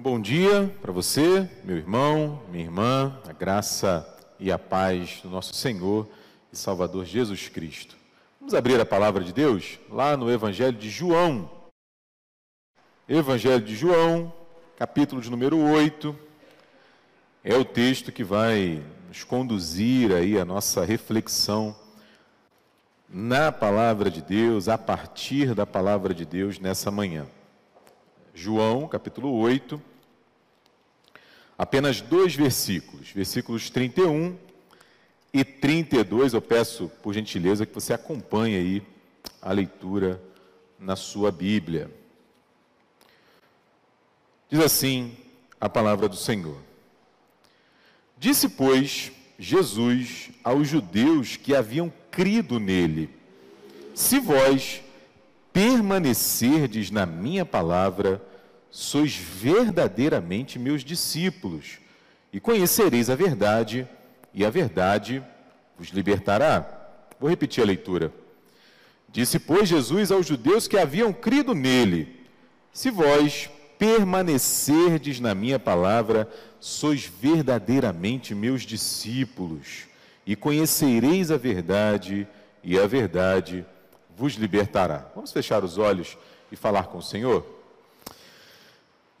bom dia para você, meu irmão, minha irmã, a graça e a paz do nosso Senhor e Salvador Jesus Cristo. Vamos abrir a palavra de Deus lá no Evangelho de João. Evangelho de João, capítulo de número 8. É o texto que vai nos conduzir aí a nossa reflexão na palavra de Deus, a partir da palavra de Deus nessa manhã. João, capítulo 8, apenas dois versículos, versículos 31 e 32. Eu peço, por gentileza, que você acompanhe aí a leitura na sua Bíblia. Diz assim a palavra do Senhor. Disse, pois, Jesus aos judeus que haviam crido nele: Se vós permanecerdes na minha palavra, sois verdadeiramente meus discípulos, e conhecereis a verdade, e a verdade vos libertará. Vou repetir a leitura. Disse, pois, Jesus aos judeus que haviam crido nele: Se vós permanecerdes na minha palavra, sois verdadeiramente meus discípulos, e conhecereis a verdade, e a verdade vos libertará. Vamos fechar os olhos e falar com o Senhor?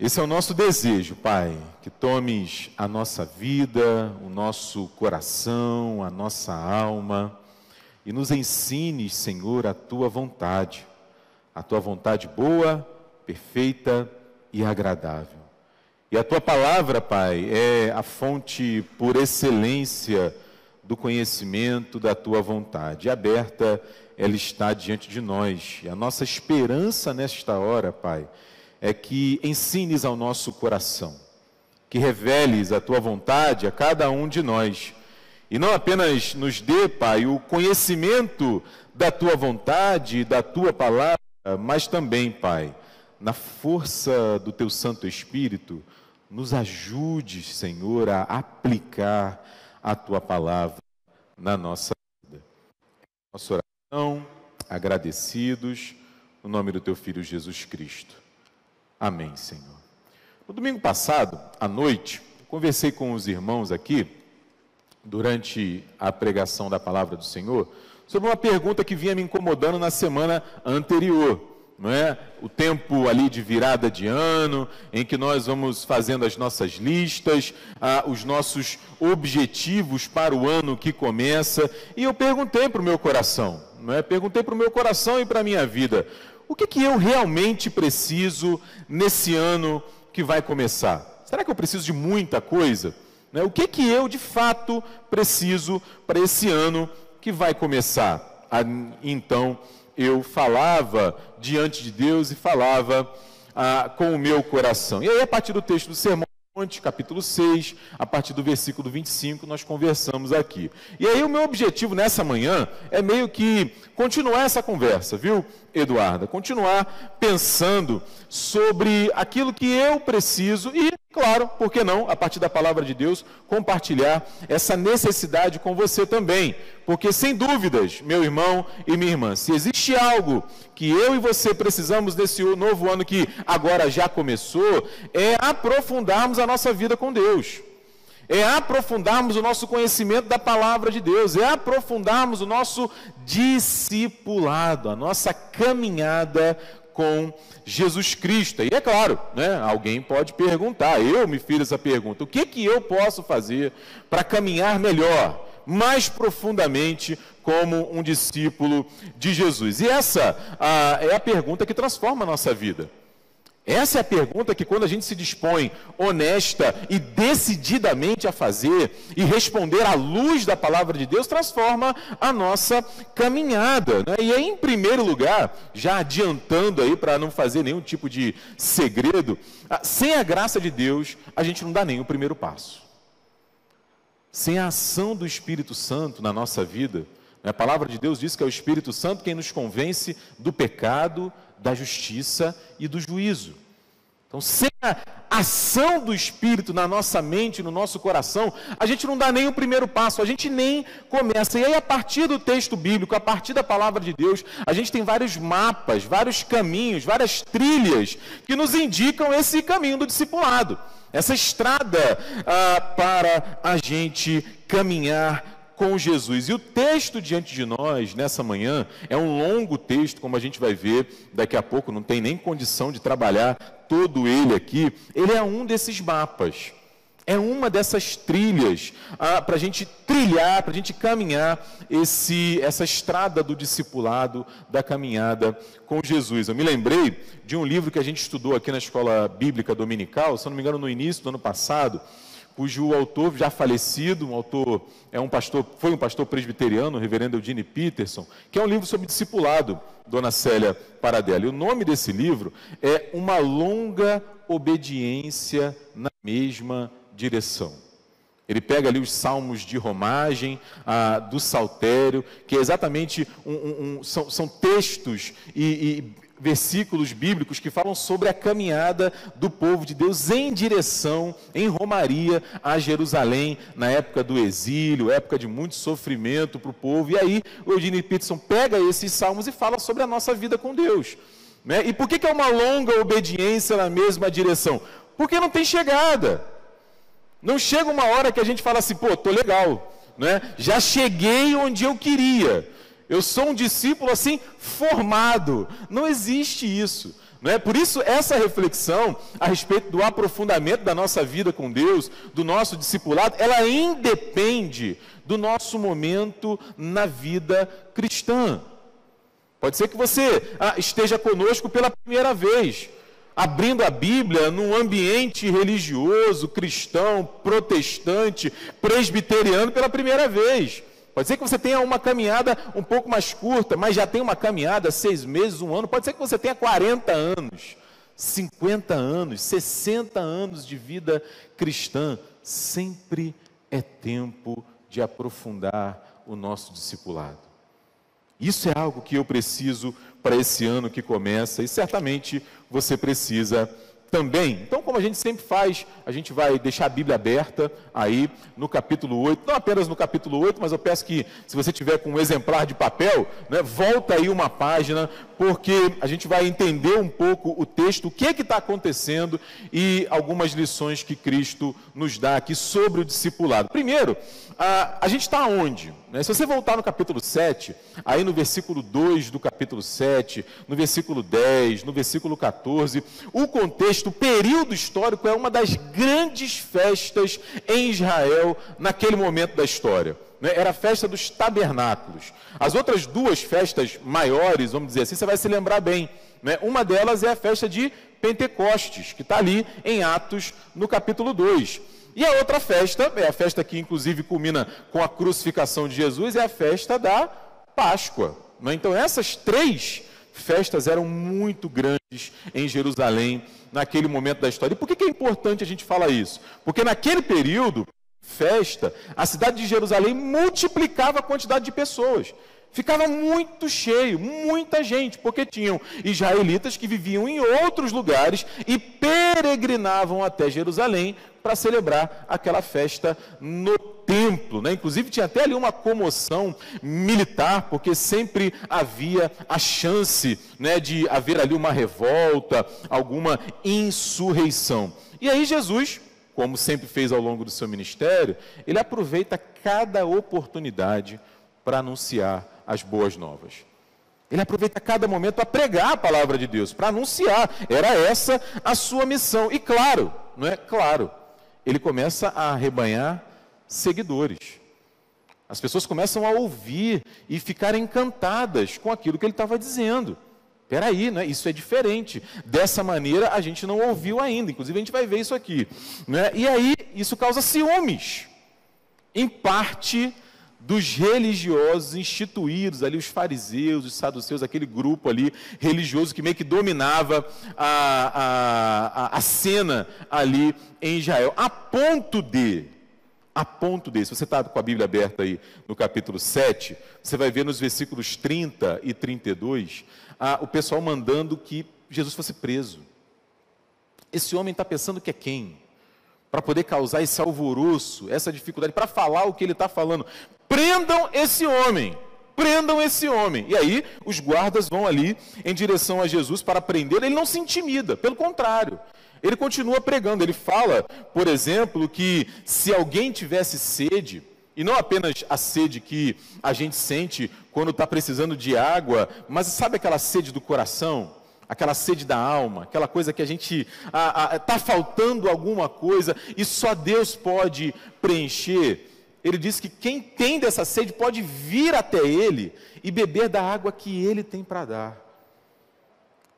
Esse é o nosso desejo, Pai, que tomes a nossa vida, o nosso coração, a nossa alma e nos ensines, Senhor, a tua vontade, a tua vontade boa, perfeita e agradável. E a tua palavra, Pai, é a fonte por excelência do conhecimento da tua vontade. Aberta, ela está diante de nós. E a nossa esperança nesta hora, Pai, é que ensines ao nosso coração, que reveles a tua vontade a cada um de nós. E não apenas nos dê, Pai, o conhecimento da tua vontade, da tua palavra, mas também, Pai, na força do teu Santo Espírito, nos ajude, Senhor, a aplicar a tua palavra na nossa vida. Nossa oração, agradecidos, no nome do teu Filho Jesus Cristo. Amém, Senhor. No domingo passado, à noite, conversei com os irmãos aqui, durante a pregação da palavra do Senhor, sobre uma pergunta que vinha me incomodando na semana anterior. Não é? O tempo ali de virada de ano, em que nós vamos fazendo as nossas listas, ah, os nossos objetivos para o ano que começa. E eu perguntei para o meu coração, não é? perguntei para o meu coração e para a minha vida: o que, que eu realmente preciso nesse ano que vai começar? Será que eu preciso de muita coisa? Né? O que, que eu de fato preciso para esse ano que vai começar? Então eu falava diante de Deus e falava ah, com o meu coração. E aí, a partir do texto do sermão, capítulo 6, a partir do versículo 25, nós conversamos aqui. E aí o meu objetivo nessa manhã é meio que continuar essa conversa, viu, Eduarda? Continuar pensando sobre aquilo que eu preciso e Claro, por que não, a partir da palavra de Deus, compartilhar essa necessidade com você também. Porque, sem dúvidas, meu irmão e minha irmã, se existe algo que eu e você precisamos nesse novo ano que agora já começou, é aprofundarmos a nossa vida com Deus. É aprofundarmos o nosso conhecimento da palavra de Deus, é aprofundarmos o nosso discipulado, a nossa caminhada com Jesus Cristo. E é claro, né, alguém pode perguntar, eu me fiz essa pergunta: o que, que eu posso fazer para caminhar melhor, mais profundamente, como um discípulo de Jesus? E essa a, é a pergunta que transforma a nossa vida. Essa é a pergunta que, quando a gente se dispõe honesta e decididamente a fazer e responder à luz da palavra de Deus, transforma a nossa caminhada. Né? E aí, em primeiro lugar, já adiantando aí para não fazer nenhum tipo de segredo, sem a graça de Deus, a gente não dá nem o primeiro passo. Sem a ação do Espírito Santo na nossa vida, né? a palavra de Deus diz que é o Espírito Santo quem nos convence do pecado, da justiça e do juízo. Então, sem a ação do Espírito na nossa mente, no nosso coração, a gente não dá nem o primeiro passo, a gente nem começa. E aí, a partir do texto bíblico, a partir da palavra de Deus, a gente tem vários mapas, vários caminhos, várias trilhas que nos indicam esse caminho do discipulado, essa estrada ah, para a gente caminhar com Jesus. E o texto diante de nós, nessa manhã, é um longo texto, como a gente vai ver daqui a pouco, não tem nem condição de trabalhar todo ele aqui. Ele é um desses mapas, é uma dessas trilhas ah, para a gente trilhar, para a gente caminhar esse, essa estrada do discipulado, da caminhada com Jesus. Eu me lembrei de um livro que a gente estudou aqui na escola bíblica dominical, se não me engano, no início do ano passado cujo autor já falecido, um autor é um pastor, foi um pastor presbiteriano, o reverendo Eugene Peterson, que é um livro sobre discipulado, Dona Célia Paradela. E o nome desse livro é Uma longa obediência na mesma direção. Ele pega ali os salmos de romagem, do saltério, que é exatamente um, um, um, são, são, textos e, e versículos bíblicos que falam sobre a caminhada do povo de Deus em direção, em Romaria, a Jerusalém, na época do exílio, época de muito sofrimento para o povo. E aí o Eugene Peterson pega esses salmos e fala sobre a nossa vida com Deus. Né? E por que, que é uma longa obediência na mesma direção? Porque não tem chegada. Não chega uma hora que a gente fala assim, pô, tô legal, né? já cheguei onde eu queria. Eu sou um discípulo assim formado. Não existe isso. Não é? Por isso, essa reflexão a respeito do aprofundamento da nossa vida com Deus, do nosso discipulado, ela independe do nosso momento na vida cristã. Pode ser que você ah, esteja conosco pela primeira vez, abrindo a Bíblia num ambiente religioso, cristão, protestante, presbiteriano pela primeira vez. Pode ser que você tenha uma caminhada um pouco mais curta, mas já tem uma caminhada seis meses, um ano. Pode ser que você tenha 40 anos, 50 anos, 60 anos de vida cristã. Sempre é tempo de aprofundar o nosso discipulado. Isso é algo que eu preciso para esse ano que começa e certamente você precisa também. Então, como a gente sempre faz, a gente vai deixar a Bíblia aberta aí no capítulo 8, não apenas no capítulo 8, mas eu peço que, se você tiver com um exemplar de papel, né, volta aí uma página, porque a gente vai entender um pouco o texto, o que é está acontecendo e algumas lições que Cristo nos dá aqui sobre o discipulado. Primeiro, a, a gente está onde? Né? Se você voltar no capítulo 7, aí no versículo 2 do capítulo 7, no versículo 10, no versículo 14, o contexto, o período histórico é uma das grandes festas em Israel naquele momento da história. Né? Era a festa dos tabernáculos. As outras duas festas maiores, vamos dizer assim, você vai se lembrar bem. Né? Uma delas é a festa de Pentecostes, que está ali em Atos, no capítulo 2. E a outra festa, é a festa que inclusive culmina com a crucificação de Jesus, é a festa da Páscoa. Né? Então, essas três festas eram muito grandes em Jerusalém naquele momento da história. E por que, é importante a gente falar isso? Porque naquele período, festa, a cidade de Jerusalém multiplicava a quantidade de pessoas ficava muito cheio, muita gente, porque tinham israelitas que viviam em outros lugares e peregrinavam até Jerusalém para celebrar aquela festa no templo. Né? Inclusive, tinha até ali uma comoção militar, porque sempre havia a chance né, de haver ali uma revolta, alguma insurreição. E aí, Jesus. Como sempre fez ao longo do seu ministério, ele aproveita cada oportunidade para anunciar as boas novas. Ele aproveita cada momento para pregar a palavra de Deus, para anunciar. Era essa a sua missão. E claro, não é? Claro, ele começa a arrebanhar seguidores. As pessoas começam a ouvir e ficar encantadas com aquilo que ele estava dizendo. Peraí, né? isso é diferente. Dessa maneira a gente não ouviu ainda. Inclusive a gente vai ver isso aqui. Né? E aí isso causa ciúmes. Em parte dos religiosos instituídos ali, os fariseus, os saduceus, aquele grupo ali religioso que meio que dominava a, a, a cena ali em Israel, a ponto de, a ponto de, se você está com a Bíblia aberta aí no capítulo 7, você vai ver nos versículos 30 e 32, a, o pessoal mandando que Jesus fosse preso. Esse homem está pensando que é quem? Para poder causar esse alvoroço, essa dificuldade, para falar o que ele está falando. Prendam esse homem prendam esse homem. E aí os guardas vão ali em direção a Jesus para prender. Ele não se intimida, pelo contrário. Ele continua pregando. Ele fala, por exemplo, que se alguém tivesse sede, e não apenas a sede que a gente sente quando está precisando de água, mas sabe aquela sede do coração? Aquela sede da alma, aquela coisa que a gente está faltando alguma coisa e só Deus pode preencher ele diz que quem tem dessa sede pode vir até ele e beber da água que ele tem para dar.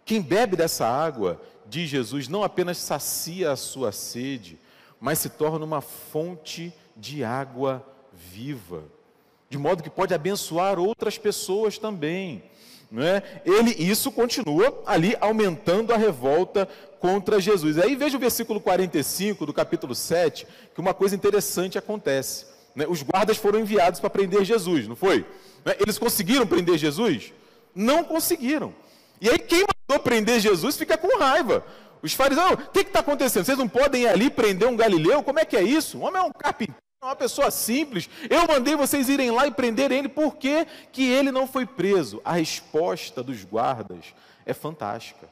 Quem bebe dessa água, diz Jesus, não apenas sacia a sua sede, mas se torna uma fonte de água viva, de modo que pode abençoar outras pessoas também. Não é? Ele, isso continua ali aumentando a revolta contra Jesus. Aí veja o versículo 45 do capítulo 7, que uma coisa interessante acontece. Né? Os guardas foram enviados para prender Jesus, não foi? Né? Eles conseguiram prender Jesus? Não conseguiram. E aí quem mandou prender Jesus fica com raiva. Os fariseus, o que está acontecendo? Vocês não podem ir ali prender um galileu? Como é que é isso? Um homem é um carpinteiro, uma pessoa simples. Eu mandei vocês irem lá e prenderem ele, por que, que ele não foi preso? A resposta dos guardas é fantástica.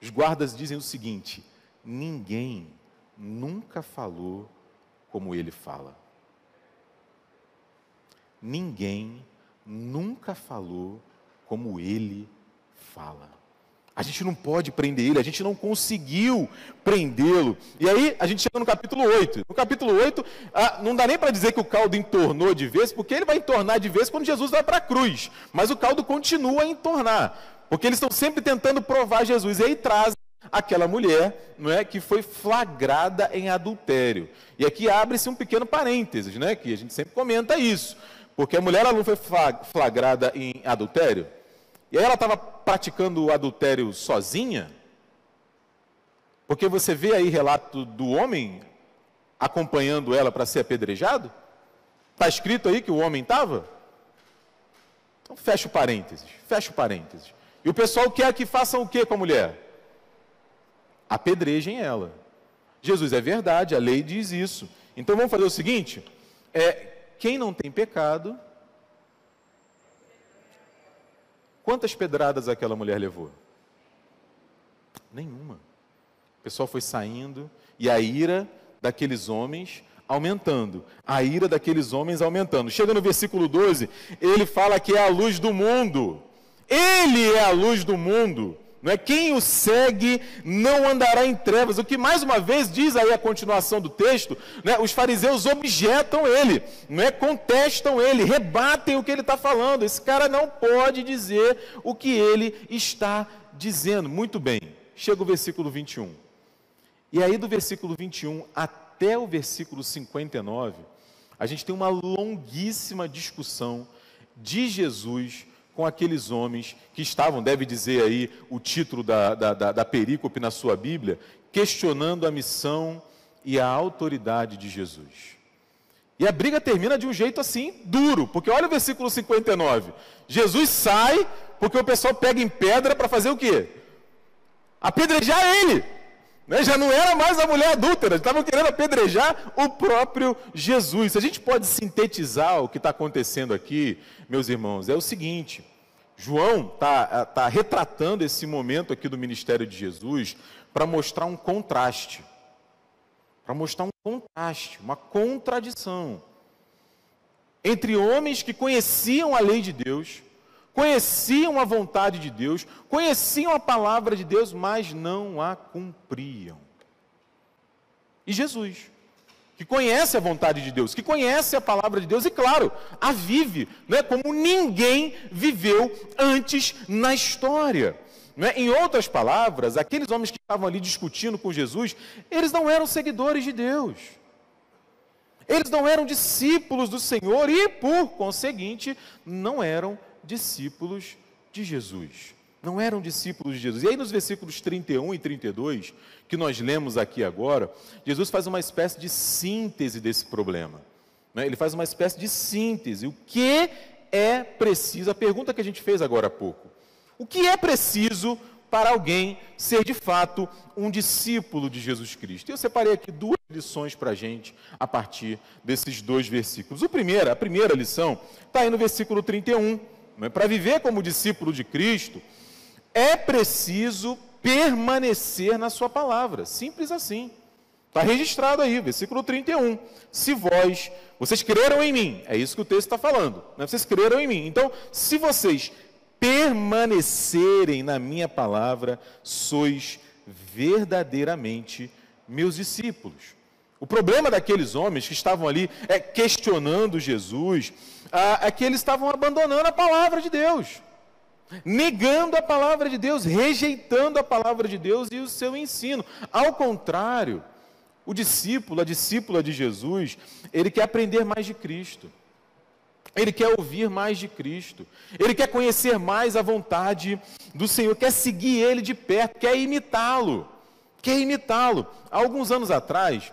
Os guardas dizem o seguinte: ninguém nunca falou como ele fala ninguém nunca falou como ele fala. A gente não pode prender ele, a gente não conseguiu prendê-lo. E aí a gente chega no capítulo 8. No capítulo 8, ah, não dá nem para dizer que o caldo entornou de vez, porque ele vai entornar de vez quando Jesus vai para a cruz. Mas o caldo continua a entornar, porque eles estão sempre tentando provar Jesus. E aí trazem aquela mulher, não é, que foi flagrada em adultério. E aqui abre-se um pequeno parênteses, né, que a gente sempre comenta isso. Porque a mulher ela não foi flagrada em adultério. E aí ela estava praticando o adultério sozinha. Porque você vê aí relato do homem acompanhando ela para ser apedrejado. Está escrito aí que o homem estava? Então fecha o parênteses, fecha o parênteses. E o pessoal quer que façam o que com a mulher? Apedrejem ela. Jesus é verdade, a lei diz isso. Então vamos fazer o seguinte: é, quem não tem pecado. Quantas pedradas aquela mulher levou? Nenhuma. O pessoal foi saindo e a ira daqueles homens aumentando. A ira daqueles homens aumentando. Chega no versículo 12, ele fala que é a luz do mundo. Ele é a luz do mundo. Não é quem o segue não andará em trevas. O que mais uma vez diz aí a continuação do texto, né? os fariseus objetam ele, não é contestam ele, rebatem o que ele está falando. Esse cara não pode dizer o que ele está dizendo. Muito bem. Chega o versículo 21. E aí do versículo 21 até o versículo 59, a gente tem uma longuíssima discussão de Jesus com aqueles homens que estavam, deve dizer aí o título da, da, da, da perícope na sua Bíblia, questionando a missão e a autoridade de Jesus. E a briga termina de um jeito assim, duro, porque olha o versículo 59. Jesus sai porque o pessoal pega em pedra para fazer o quê? Apedrejar ele. Né? Já não era mais a mulher adúltera, estavam querendo apedrejar o próprio Jesus. Se a gente pode sintetizar o que está acontecendo aqui, meus irmãos, é o seguinte: João está tá retratando esse momento aqui do ministério de Jesus para mostrar um contraste, para mostrar um contraste, uma contradição entre homens que conheciam a lei de Deus, conheciam a vontade de Deus, conheciam a palavra de Deus, mas não a cumpriam. E Jesus que conhece a vontade de Deus, que conhece a palavra de Deus e, claro, a vive, né, como ninguém viveu antes na história. Né? Em outras palavras, aqueles homens que estavam ali discutindo com Jesus, eles não eram seguidores de Deus. Eles não eram discípulos do Senhor e, por conseguinte, não eram discípulos de Jesus não eram discípulos de Jesus. E aí, nos versículos 31 e 32, que nós lemos aqui agora, Jesus faz uma espécie de síntese desse problema. Né? Ele faz uma espécie de síntese. O que é preciso? A pergunta que a gente fez agora há pouco. O que é preciso para alguém ser de fato um discípulo de Jesus Cristo. Eu separei aqui duas lições para a gente a partir desses dois versículos. O primeiro, a primeira lição está aí no versículo 31. Para viver como discípulo de Cristo, é preciso permanecer na sua palavra. Simples assim. Está registrado aí, versículo 31. Se vós, vocês creram em mim, é isso que o texto está falando. Né? Vocês creram em mim. Então, se vocês permanecerem na minha palavra, sois verdadeiramente meus discípulos. O problema daqueles homens que estavam ali é, questionando Jesus ah, é que eles estavam abandonando a palavra de Deus, negando a palavra de Deus, rejeitando a palavra de Deus e o seu ensino. Ao contrário, o discípulo, a discípula de Jesus, ele quer aprender mais de Cristo. Ele quer ouvir mais de Cristo. Ele quer conhecer mais a vontade do Senhor, quer seguir ele de perto, quer imitá-lo. Quer imitá-lo. Alguns anos atrás,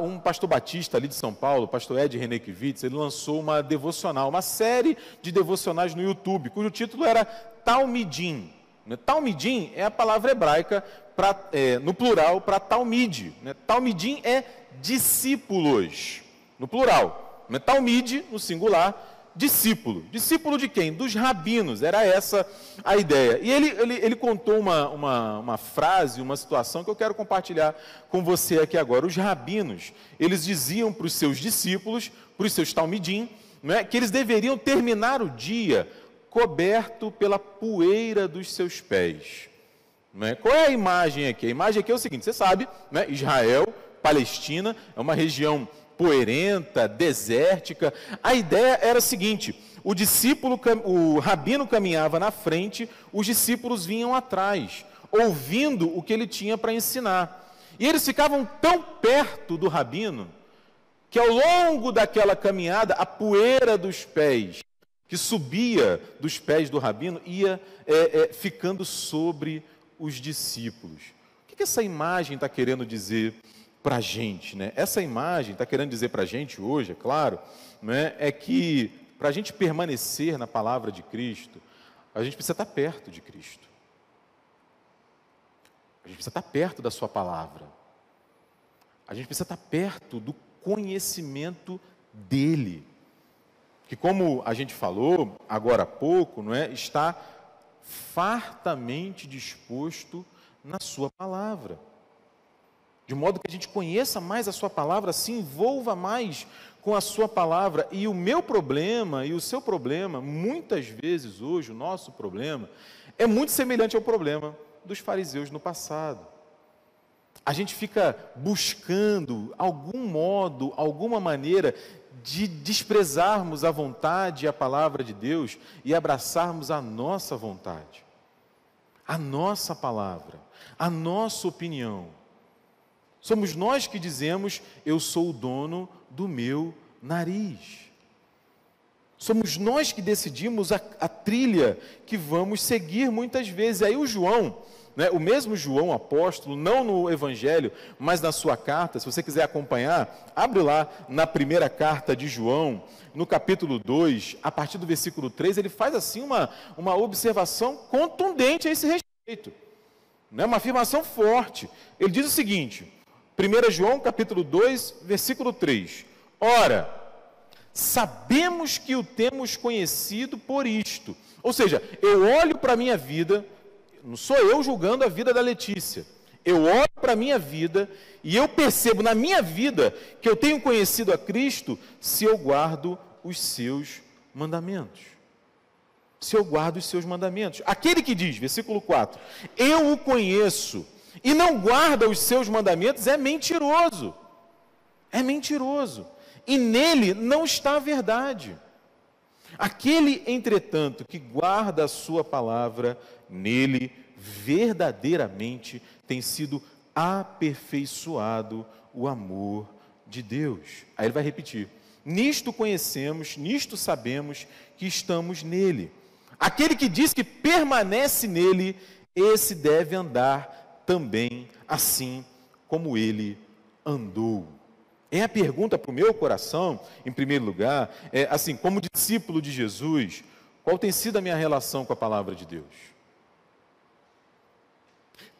um pastor batista ali de São Paulo, o pastor Ed Renekiewicz, ele lançou uma devocional, uma série de devocionais no YouTube, cujo título era Talmidim. Né, Talmidim é a palavra hebraica pra, é, no plural para Talmid. Né? Talmidim é discípulos, no plural. Talmide, no singular, discípulo. Discípulo de quem? Dos rabinos, era essa a ideia. E ele, ele, ele contou uma, uma, uma, frase, uma situação que eu quero compartilhar com você aqui agora. Os rabinos, eles diziam para os seus discípulos, para os seus talmidim, é, que eles deveriam terminar o dia coberto pela poeira dos seus pés. É? Qual é a imagem aqui? A imagem aqui é o seguinte: você sabe, né? Israel, Palestina, é uma região poerenta, desértica. A ideia era a seguinte: o discípulo, o rabino caminhava na frente, os discípulos vinham atrás, ouvindo o que ele tinha para ensinar. E eles ficavam tão perto do rabino que ao longo daquela caminhada, a poeira dos pés que subia dos pés do rabino ia é, é, ficando sobre os discípulos. O que, que essa imagem está querendo dizer para a gente. Né? Essa imagem está querendo dizer para a gente hoje, é claro, né, é que para a gente permanecer na palavra de Cristo, a gente precisa estar tá perto de Cristo. A gente precisa estar tá perto da Sua palavra. A gente precisa estar tá perto do conhecimento dEle. Que, como a gente falou agora há pouco, não é, está fartamente disposto na Sua palavra de modo que a gente conheça mais a Sua palavra, se envolva mais com a Sua palavra. E o meu problema e o seu problema, muitas vezes hoje, o nosso problema, é muito semelhante ao problema dos fariseus no passado. A gente fica buscando algum modo, alguma maneira de desprezarmos a vontade e a palavra de Deus e abraçarmos a nossa vontade, a nossa palavra, a nossa opinião. Somos nós que dizemos: Eu sou o dono do meu nariz. Somos nós que decidimos a, a trilha que vamos seguir muitas vezes. Aí o João, né, o mesmo João apóstolo, não no Evangelho, mas na sua carta, se você quiser acompanhar, abre lá na primeira carta de João, no capítulo 2, a partir do versículo 3, ele faz assim uma, uma observação contundente a esse respeito. Né, uma afirmação forte. Ele diz o seguinte: 1 João capítulo 2, versículo 3. Ora, sabemos que o temos conhecido por isto. Ou seja, eu olho para a minha vida, não sou eu julgando a vida da Letícia. Eu olho para a minha vida e eu percebo na minha vida que eu tenho conhecido a Cristo se eu guardo os seus mandamentos. Se eu guardo os seus mandamentos. Aquele que diz, versículo 4, eu o conheço e não guarda os seus mandamentos é mentiroso. É mentiroso. E nele não está a verdade. Aquele, entretanto, que guarda a sua palavra, nele verdadeiramente tem sido aperfeiçoado o amor de Deus. Aí ele vai repetir: Nisto conhecemos, nisto sabemos que estamos nele. Aquele que diz que permanece nele, esse deve andar também assim como ele andou. É a pergunta para o meu coração, em primeiro lugar, é assim, como discípulo de Jesus, qual tem sido a minha relação com a palavra de Deus?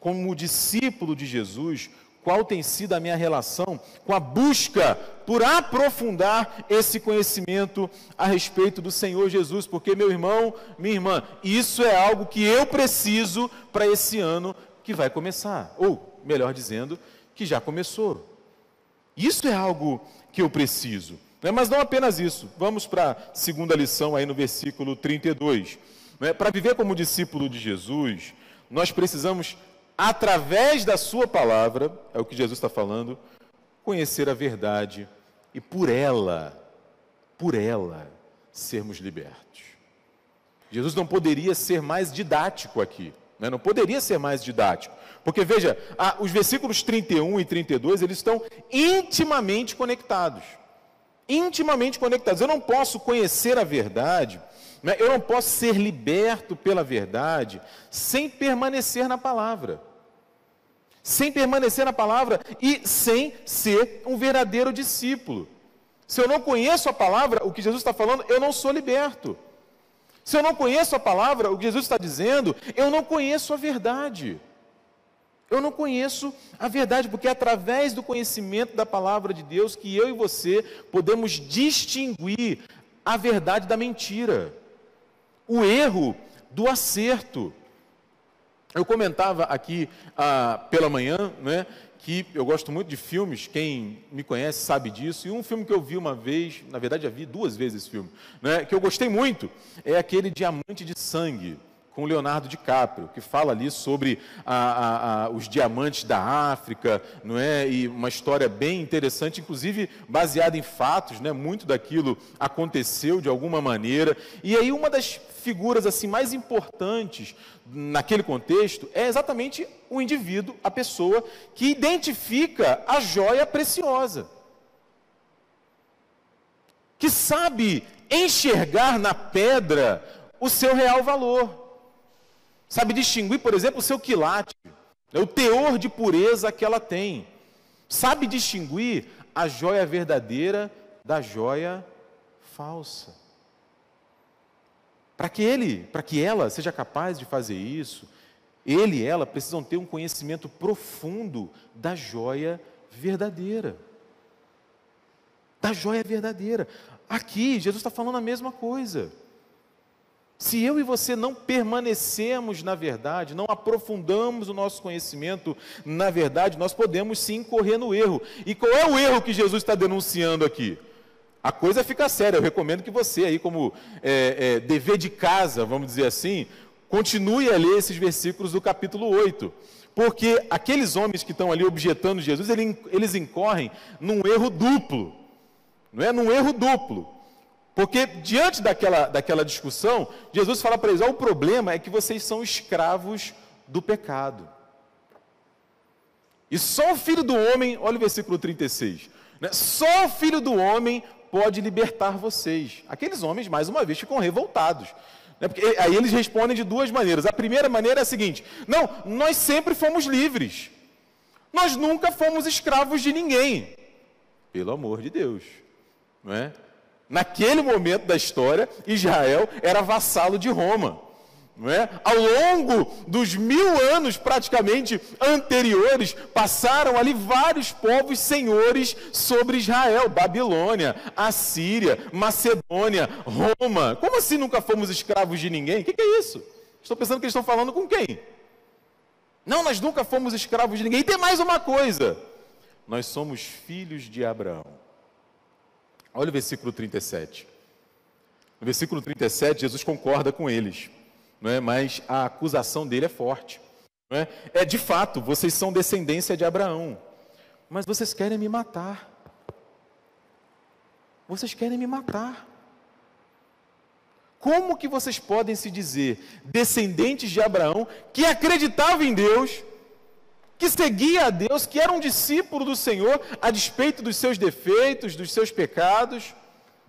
como discípulo de Jesus, qual tem sido a minha relação com a busca por aprofundar esse conhecimento a respeito do Senhor Jesus, porque, meu irmão, minha irmã, isso é algo que eu preciso para esse ano que vai começar, ou, melhor dizendo, que já começou. Isso é algo que eu preciso. Né? Mas não apenas isso. Vamos para a segunda lição aí no versículo 32. Né? Para viver como discípulo de Jesus, nós precisamos através da Sua palavra, é o que Jesus está falando, conhecer a verdade e por ela, por ela, sermos libertos. Jesus não poderia ser mais didático aqui, né? não poderia ser mais didático, porque veja, a, os versículos 31 e 32 eles estão intimamente conectados. Intimamente conectados. Eu não posso conhecer a verdade né? Eu não posso ser liberto pela verdade sem permanecer na palavra. Sem permanecer na palavra e sem ser um verdadeiro discípulo. Se eu não conheço a palavra, o que Jesus está falando, eu não sou liberto. Se eu não conheço a palavra, o que Jesus está dizendo, eu não conheço a verdade. Eu não conheço a verdade, porque é através do conhecimento da palavra de Deus que eu e você podemos distinguir a verdade da mentira o erro do acerto. Eu comentava aqui ah, pela manhã, né, que eu gosto muito de filmes, quem me conhece sabe disso, e um filme que eu vi uma vez, na verdade já vi duas vezes esse filme, né, que eu gostei muito, é aquele Diamante de Sangue, com Leonardo DiCaprio, que fala ali sobre a, a, a, os diamantes da África, não é? E uma história bem interessante, inclusive baseada em fatos, né? Muito daquilo aconteceu de alguma maneira. E aí uma das figuras assim mais importantes naquele contexto é exatamente o indivíduo, a pessoa que identifica a joia preciosa. Que sabe enxergar na pedra o seu real valor. Sabe distinguir, por exemplo, o seu quilate, né, o teor de pureza que ela tem. Sabe distinguir a joia verdadeira da joia falsa. Para que ele, para que ela seja capaz de fazer isso, ele e ela precisam ter um conhecimento profundo da joia verdadeira. Da joia verdadeira. Aqui, Jesus está falando a mesma coisa. Se eu e você não permanecemos na verdade, não aprofundamos o nosso conhecimento na verdade, nós podemos sim incorrer no erro. E qual é o erro que Jesus está denunciando aqui? A coisa fica séria. Eu recomendo que você, aí, como é, é, dever de casa, vamos dizer assim, continue a ler esses versículos do capítulo 8. Porque aqueles homens que estão ali objetando Jesus, eles incorrem num erro duplo. Não é? Num erro duplo. Porque diante daquela, daquela discussão, Jesus fala para eles: oh, o problema é que vocês são escravos do pecado. E só o filho do homem, olha o versículo 36, né? só o filho do homem pode libertar vocês. Aqueles homens, mais uma vez, ficam revoltados. Né? Porque aí eles respondem de duas maneiras. A primeira maneira é a seguinte: não, nós sempre fomos livres. Nós nunca fomos escravos de ninguém. Pelo amor de Deus. Não é? Naquele momento da história, Israel era vassalo de Roma. É? Ao longo dos mil anos praticamente anteriores, passaram ali vários povos senhores sobre Israel: Babilônia, Assíria, Macedônia, Roma. Como assim nunca fomos escravos de ninguém? O que, que é isso? Estou pensando que eles estão falando com quem? Não, nós nunca fomos escravos de ninguém. E tem mais uma coisa: nós somos filhos de Abraão. Olha o versículo 37. No versículo 37, Jesus concorda com eles, não é? mas a acusação dele é forte. Não é? é de fato, vocês são descendência de Abraão, mas vocês querem me matar. Vocês querem me matar. Como que vocês podem se dizer descendentes de Abraão, que acreditava em Deus, que seguia a Deus, que era um discípulo do Senhor, a despeito dos seus defeitos, dos seus pecados,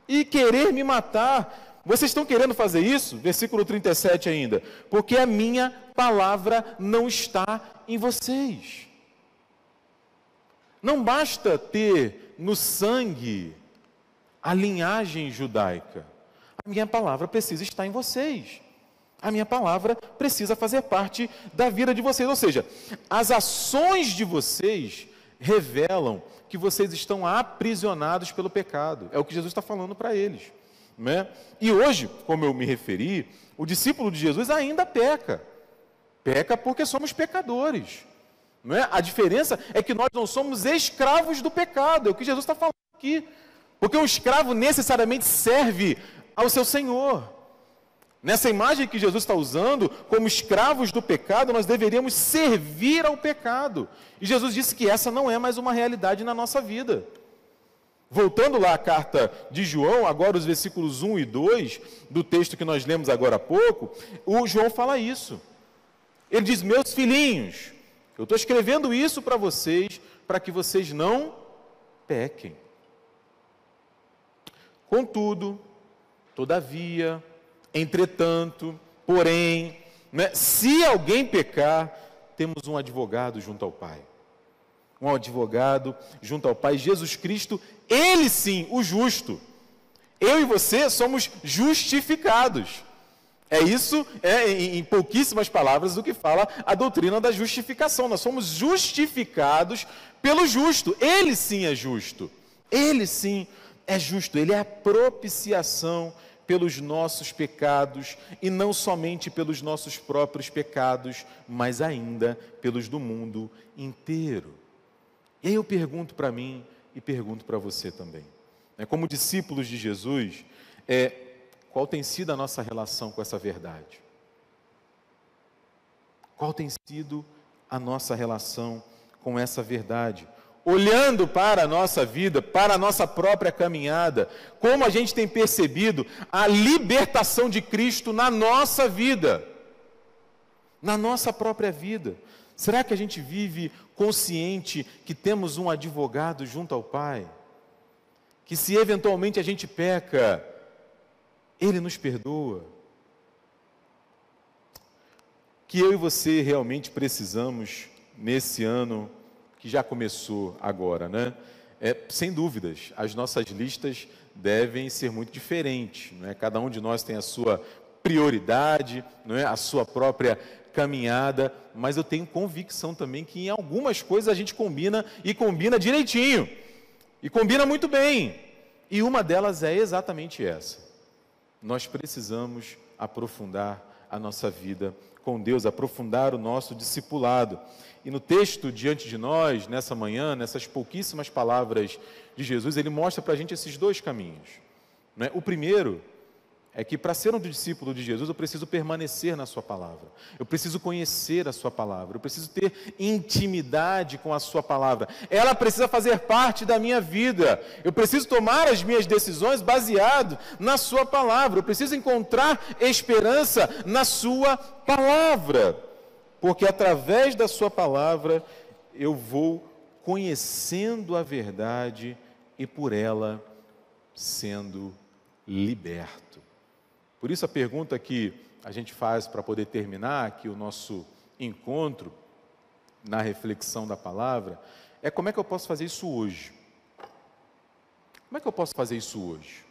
e querer me matar. Vocês estão querendo fazer isso? Versículo 37 ainda. Porque a minha palavra não está em vocês. Não basta ter no sangue a linhagem judaica. A minha palavra precisa estar em vocês. A minha palavra precisa fazer parte da vida de vocês. Ou seja, as ações de vocês revelam que vocês estão aprisionados pelo pecado. É o que Jesus está falando para eles. Né? E hoje, como eu me referi, o discípulo de Jesus ainda peca. Peca porque somos pecadores. Não é? A diferença é que nós não somos escravos do pecado, é o que Jesus está falando aqui. Porque um escravo necessariamente serve ao seu senhor. Nessa imagem que Jesus está usando, como escravos do pecado, nós deveríamos servir ao pecado. E Jesus disse que essa não é mais uma realidade na nossa vida. Voltando lá à carta de João, agora os versículos 1 e 2 do texto que nós lemos agora há pouco, o João fala isso. Ele diz: Meus filhinhos, eu estou escrevendo isso para vocês, para que vocês não pequem. Contudo, todavia, entretanto, porém, né, se alguém pecar, temos um advogado junto ao Pai. Um advogado junto ao Pai, Jesus Cristo, ele sim, o justo. Eu e você somos justificados. É isso, é, em, pouquíssimas palavras, do que fala a doutrina da justificação. Nós somos justificados pelo justo. Ele sim é justo. Ele sim é justo. Ele é a propiciação pelos nossos pecados e não somente pelos nossos próprios pecados, mas ainda pelos do mundo inteiro. E aí eu pergunto para mim e pergunto para você também. Né, como discípulos de Jesus, é, qual tem sido a nossa relação com essa verdade? Qual tem sido a nossa relação com essa verdade? Olhando para a nossa vida, para a nossa própria caminhada, como a gente tem percebido a libertação de Cristo na nossa vida, na nossa própria vida. Será que a gente vive consciente que temos um advogado junto ao Pai? Que se eventualmente a gente peca, Ele nos perdoa? Que eu e você realmente precisamos, nesse ano, que já começou agora, né? É, sem dúvidas, as nossas listas devem ser muito diferentes. Não é? Cada um de nós tem a sua prioridade, não é? a sua própria caminhada, mas eu tenho convicção também que em algumas coisas a gente combina e combina direitinho, e combina muito bem. E uma delas é exatamente essa. Nós precisamos aprofundar a nossa vida com Deus, aprofundar o nosso discipulado. E no texto diante de nós, nessa manhã, nessas pouquíssimas palavras de Jesus, ele mostra para a gente esses dois caminhos. Né? O primeiro é que para ser um discípulo de Jesus eu preciso permanecer na Sua palavra, eu preciso conhecer a Sua palavra, eu preciso ter intimidade com a Sua palavra, ela precisa fazer parte da minha vida, eu preciso tomar as minhas decisões baseado na Sua palavra, eu preciso encontrar esperança na Sua palavra, porque através da Sua palavra eu vou conhecendo a verdade e por ela sendo liberto. Por isso, a pergunta que a gente faz para poder terminar aqui o nosso encontro na reflexão da palavra é: como é que eu posso fazer isso hoje? Como é que eu posso fazer isso hoje?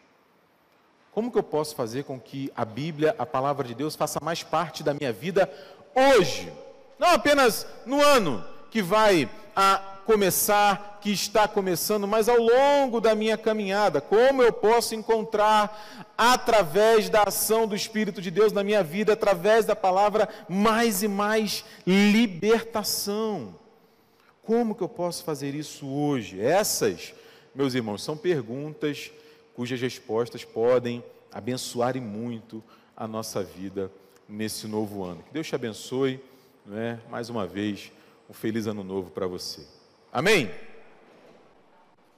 Como que eu posso fazer com que a Bíblia, a palavra de Deus, faça mais parte da minha vida hoje? Não apenas no ano que vai a começar, que está começando, mas ao longo da minha caminhada, como eu posso encontrar, através da ação do Espírito de Deus na minha vida, através da palavra, mais e mais libertação. Como que eu posso fazer isso hoje? Essas, meus irmãos, são perguntas cujas respostas podem abençoar e muito a nossa vida nesse novo ano. Que Deus te abençoe, não é? mais uma vez, um feliz ano novo para você. Amém?